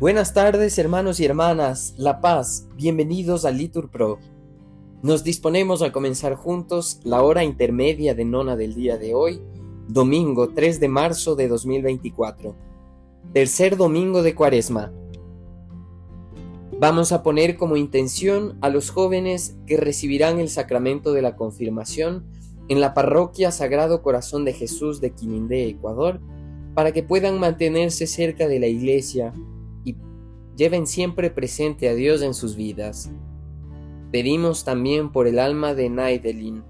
Buenas tardes hermanos y hermanas, La Paz, bienvenidos a Litur Pro. Nos disponemos a comenzar juntos la hora intermedia de nona del día de hoy, domingo 3 de marzo de 2024, tercer domingo de Cuaresma. Vamos a poner como intención a los jóvenes que recibirán el sacramento de la confirmación en la parroquia Sagrado Corazón de Jesús de Quinindé, Ecuador, para que puedan mantenerse cerca de la iglesia lleven siempre presente a Dios en sus vidas. Pedimos también por el alma de Naidelin,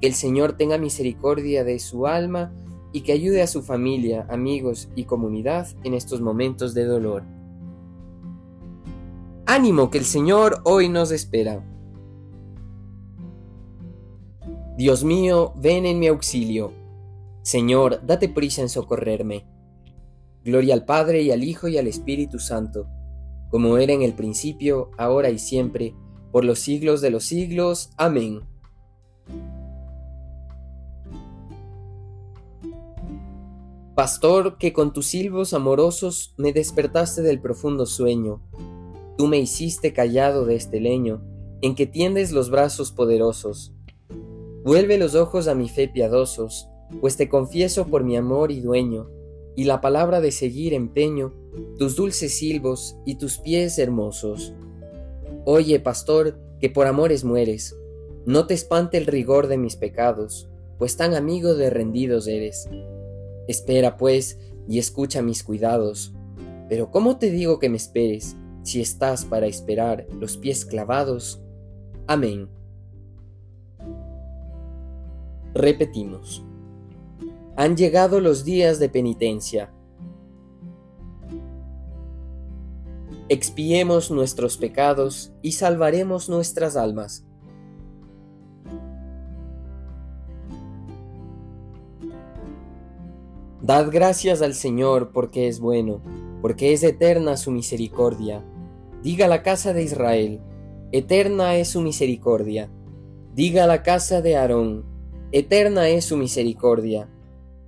que el Señor tenga misericordia de su alma y que ayude a su familia, amigos y comunidad en estos momentos de dolor. Ánimo que el Señor hoy nos espera. Dios mío, ven en mi auxilio. Señor, date prisa en socorrerme. Gloria al Padre y al Hijo y al Espíritu Santo, como era en el principio, ahora y siempre, por los siglos de los siglos. Amén. Pastor, que con tus silbos amorosos me despertaste del profundo sueño, tú me hiciste callado de este leño, en que tiendes los brazos poderosos. Vuelve los ojos a mi fe piadosos, pues te confieso por mi amor y dueño, y la palabra de seguir empeño tus dulces silbos y tus pies hermosos. Oye, pastor, que por amores mueres, no te espante el rigor de mis pecados, pues tan amigo de rendidos eres. Espera, pues, y escucha mis cuidados. Pero ¿cómo te digo que me esperes, si estás para esperar los pies clavados? Amén. Repetimos. Han llegado los días de penitencia. Expiemos nuestros pecados y salvaremos nuestras almas. Dad gracias al Señor porque es bueno, porque es eterna su misericordia. Diga la casa de Israel, eterna es su misericordia. Diga la casa de Aarón, eterna es su misericordia.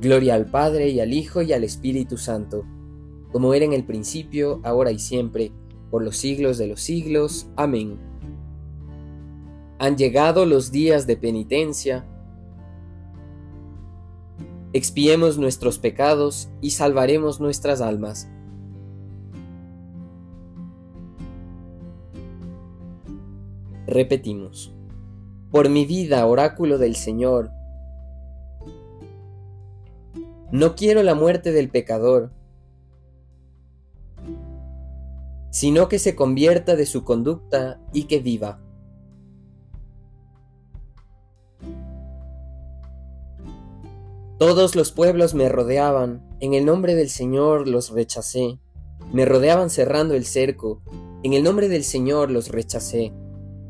Gloria al Padre y al Hijo y al Espíritu Santo, como era en el principio, ahora y siempre, por los siglos de los siglos. Amén. Han llegado los días de penitencia. Expiemos nuestros pecados y salvaremos nuestras almas. Repetimos. Por mi vida, oráculo del Señor, no quiero la muerte del pecador, sino que se convierta de su conducta y que viva. Todos los pueblos me rodeaban, en el nombre del Señor los rechacé. Me rodeaban cerrando el cerco, en el nombre del Señor los rechacé.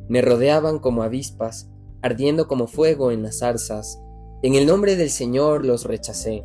Me rodeaban como avispas, ardiendo como fuego en las zarzas. En el nombre del Señor los rechacé.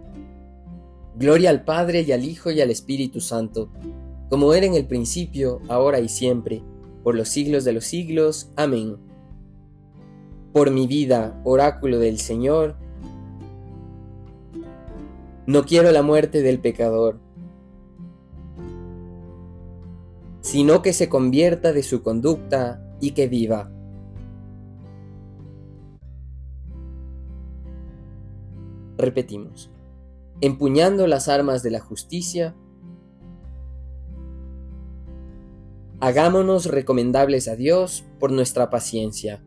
Gloria al Padre y al Hijo y al Espíritu Santo, como era en el principio, ahora y siempre, por los siglos de los siglos. Amén. Por mi vida, oráculo del Señor, no quiero la muerte del pecador, sino que se convierta de su conducta y que viva. Repetimos, empuñando las armas de la justicia, Hagámonos recomendables a Dios por nuestra paciencia.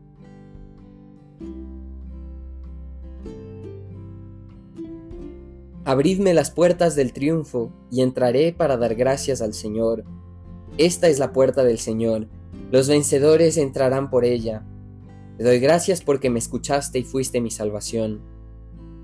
Abridme las puertas del triunfo y entraré para dar gracias al Señor. Esta es la puerta del Señor, los vencedores entrarán por ella. Te doy gracias porque me escuchaste y fuiste mi salvación.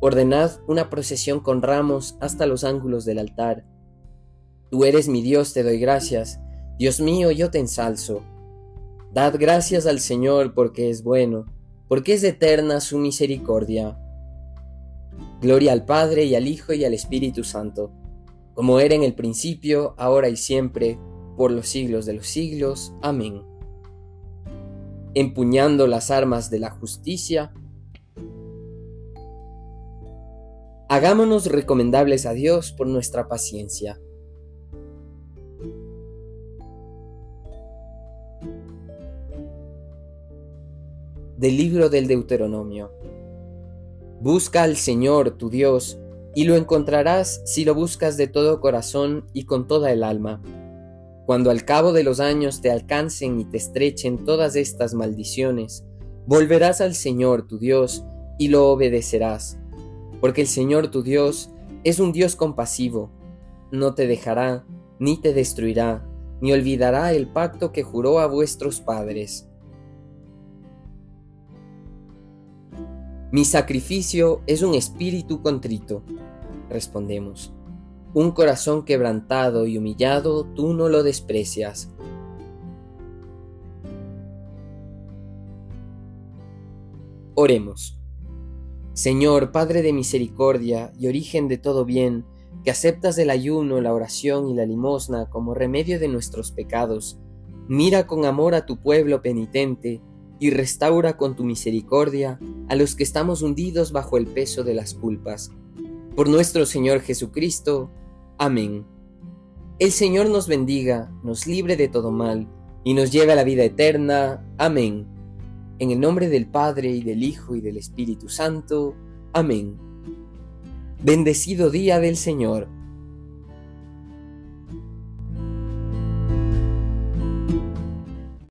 Ordenad una procesión con ramos hasta los ángulos del altar. Tú eres mi Dios, te doy gracias. Dios mío, yo te ensalzo. Dad gracias al Señor porque es bueno, porque es eterna su misericordia. Gloria al Padre y al Hijo y al Espíritu Santo, como era en el principio, ahora y siempre, por los siglos de los siglos. Amén empuñando las armas de la justicia, hagámonos recomendables a Dios por nuestra paciencia. Del libro del Deuteronomio. Busca al Señor tu Dios, y lo encontrarás si lo buscas de todo corazón y con toda el alma cuando al cabo de los años te alcancen y te estrechen todas estas maldiciones, volverás al Señor tu Dios y lo obedecerás, porque el Señor tu Dios es un Dios compasivo, no te dejará, ni te destruirá, ni olvidará el pacto que juró a vuestros padres. Mi sacrificio es un espíritu contrito, respondemos un corazón quebrantado y humillado tú no lo desprecias. Oremos. Señor, Padre de misericordia y origen de todo bien, que aceptas el ayuno, la oración y la limosna como remedio de nuestros pecados, mira con amor a tu pueblo penitente y restaura con tu misericordia a los que estamos hundidos bajo el peso de las culpas. Por nuestro Señor Jesucristo, Amén. El Señor nos bendiga, nos libre de todo mal, y nos lleve a la vida eterna. Amén. En el nombre del Padre, y del Hijo, y del Espíritu Santo. Amén. Bendecido día del Señor.